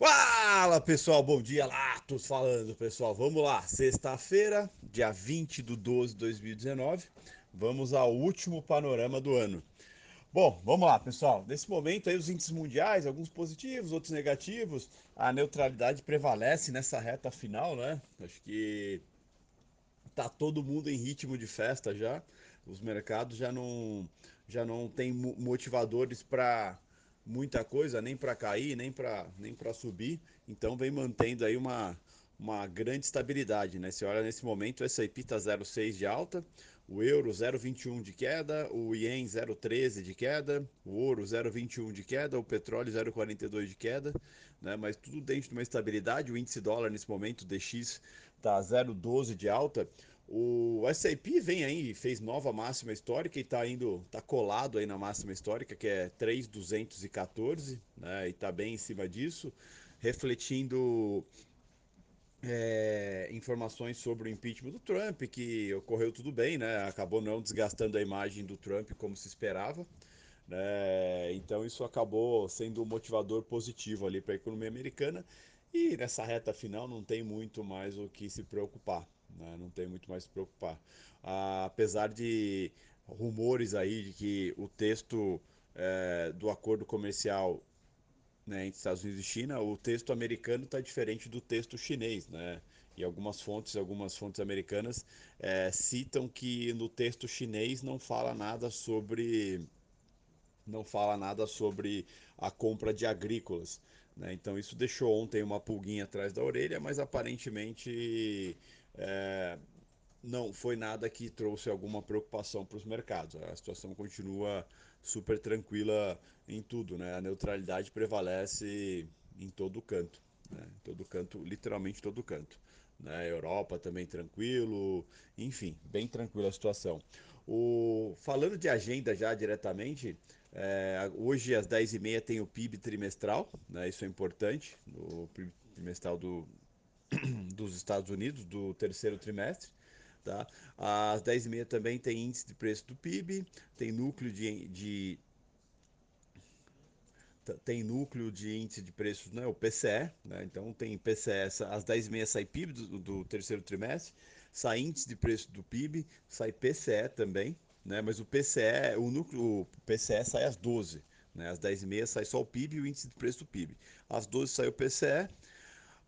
Fala pessoal, bom dia, Latos falando pessoal, vamos lá, sexta-feira, dia 20 de 12 de 2019, vamos ao último panorama do ano. Bom, vamos lá pessoal, nesse momento aí os índices mundiais, alguns positivos, outros negativos, a neutralidade prevalece nessa reta final, né? Acho que tá todo mundo em ritmo de festa já, os mercados já não, já não tem motivadores para muita coisa, nem para cair, nem para nem subir. Então vem mantendo aí uma, uma grande estabilidade, né? Você olha nesse momento, o S&P está 0,6 de alta, o euro 0,21 de queda, o ien 0,13 de queda, o ouro 0,21 de queda, o petróleo 0,42 de queda, né? Mas tudo dentro de uma estabilidade. O índice dólar nesse momento, DX, está 0,12 de alta. O S&P vem aí, fez nova máxima histórica e está indo, tá colado aí na máxima histórica, que é 3,214, né? E está bem em cima disso, refletindo é, informações sobre o impeachment do Trump, que ocorreu tudo bem, né? Acabou não desgastando a imagem do Trump como se esperava. Né? Então isso acabou sendo um motivador positivo ali para a economia americana. E nessa reta final não tem muito mais o que se preocupar né? não tem muito mais se preocupar. Ah, apesar de rumores aí de que o texto é, do acordo comercial né, entre Estados Unidos e China, o texto americano está diferente do texto chinês, né? E algumas fontes, algumas fontes americanas é, citam que no texto chinês não fala nada sobre não fala nada sobre a compra de agrícolas. Né? Então isso deixou ontem uma pulguinha atrás da orelha, mas aparentemente é, não foi nada que trouxe alguma preocupação para os mercados. A situação continua super tranquila em tudo, né? A neutralidade prevalece em todo canto, né? Em todo canto, literalmente todo canto. Né? Europa também tranquilo, enfim, bem tranquila a situação. O, falando de agenda já diretamente, é, hoje às 10h30 tem o PIB trimestral, né? isso é importante, o PIB trimestral do, dos Estados Unidos, do terceiro trimestre. Tá? Às 10h30 também tem índice de preço do PIB, tem núcleo de, de tem núcleo de índice de preços, né, o PCE, né, então tem PCE, às 10h30 sai PIB do, do, terceiro trimestre, sai índice de preço do PIB, sai PCE também, né, mas o PCE, o núcleo, o PCE sai às 12 né, às 10h30 sai só o PIB e o índice de preço do PIB. Às 12 sai o PCE,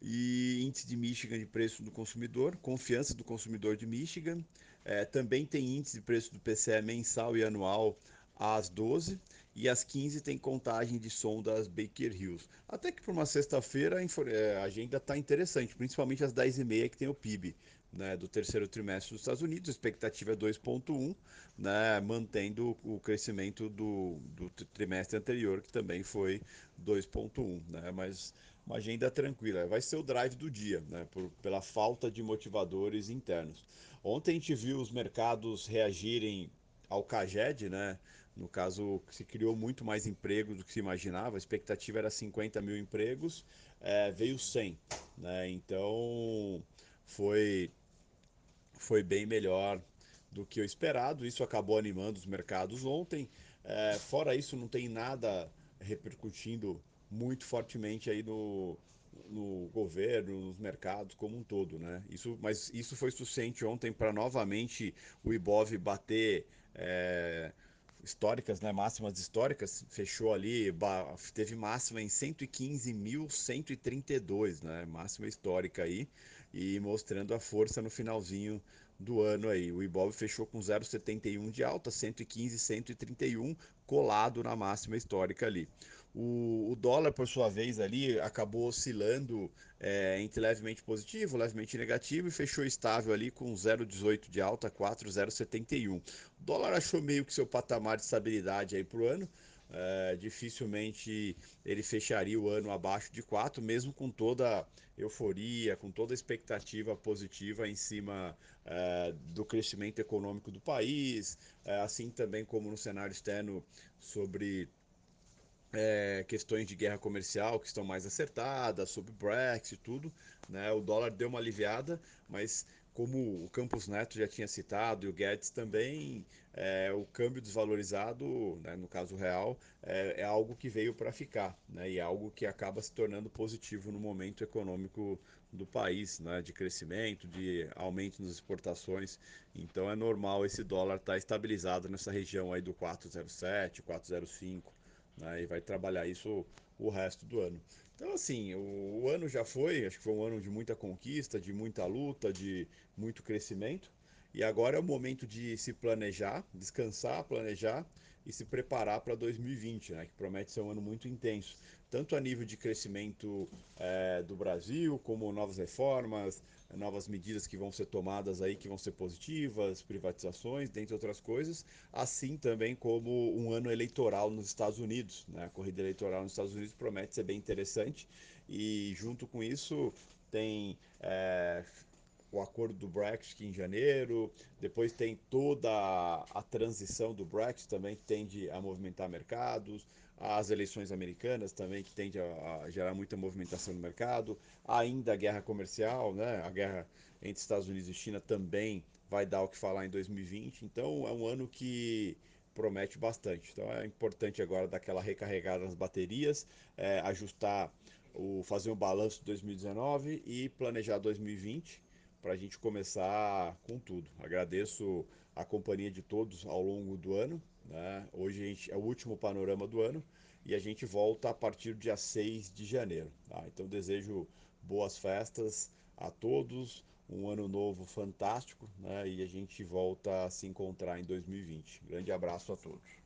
e índice de Michigan de preço do consumidor, confiança do consumidor de Michigan. É, também tem índice de preço do PCE mensal e anual às 12 e às 15 tem contagem de som das Baker Hills. Até que para uma sexta-feira é, a agenda está interessante, principalmente às 10h30 que tem o PIB. Né, do terceiro trimestre dos Estados Unidos, a expectativa é 2,1, né, mantendo o crescimento do, do trimestre anterior, que também foi 2,1. Né, mas uma agenda tranquila. Vai ser o drive do dia, né? Por, pela falta de motivadores internos. Ontem a gente viu os mercados reagirem ao CAGED, né? No caso, se criou muito mais empregos do que se imaginava. A expectativa era 50 mil empregos, é, veio 100. Né? Então, foi, foi bem melhor do que o esperado. Isso acabou animando os mercados ontem. É, fora isso, não tem nada repercutindo muito fortemente aí no, no governo, nos mercados como um todo, né? Isso, mas isso foi suficiente ontem para novamente o Ibov bater é, históricas, né? Máximas históricas, fechou ali, teve máxima em 115.132, né? Máxima histórica aí e mostrando a força no finalzinho do ano aí. O Ibov fechou com 0,71 de alta, 115,131, colado na máxima histórica ali. O, o, dólar, por sua vez, ali acabou oscilando é, entre levemente positivo, levemente negativo e fechou estável ali com 0,18 de alta, 4,071. O dólar achou meio que seu patamar de estabilidade aí para o ano. É, dificilmente ele fecharia o ano abaixo de 4, mesmo com toda euforia, com toda expectativa positiva em cima é, do crescimento econômico do país, é, assim também como no cenário externo sobre é, questões de guerra comercial que estão mais acertadas, sobre Brexit e tudo, né? O dólar deu uma aliviada, mas como o Campos Neto já tinha citado e o Guedes também, é, o câmbio desvalorizado, né, no caso real, é, é algo que veio para ficar, né, e é algo que acaba se tornando positivo no momento econômico do país, né, de crescimento, de aumento nas exportações. Então é normal esse dólar estar tá estabilizado nessa região aí do 407, 405, né, e vai trabalhar isso o resto do ano. Então, assim, o, o, ano já foi, acho que foi um ano de muita conquista, de muita luta, de muito crescimento. E agora é o momento de se planejar, descansar, planejar e se preparar para 2020, né, que promete ser um ano muito intenso, tanto a nível de crescimento é, do Brasil, como novas reformas, novas medidas que vão ser tomadas aí, que vão ser positivas, privatizações, dentre outras coisas, assim também como um ano eleitoral nos Estados Unidos. Né? A corrida eleitoral nos Estados Unidos promete ser bem interessante e junto com isso tem é, o acordo do Brexit em janeiro, depois tem toda a, transição do Brexit também que tende a movimentar mercados, as eleições americanas também que tende a, a, gerar muita movimentação no mercado, ainda a guerra comercial, né? a guerra entre Estados Unidos e China também vai dar o que falar em 2020, então é um ano que promete bastante. Então é importante agora dar aquela recarregada nas baterias, é, ajustar, o, fazer um balanço de 2019 e planejar 2020 para a gente começar com tudo. Agradeço a companhia de todos ao longo do ano. Né? Hoje gente, é o último panorama do ano e a gente volta a partir do dia 6 de janeiro. Tá? Então desejo boas festas a todos, um ano novo fantástico né? e a gente volta a se encontrar em 2020. Grande abraço a todos.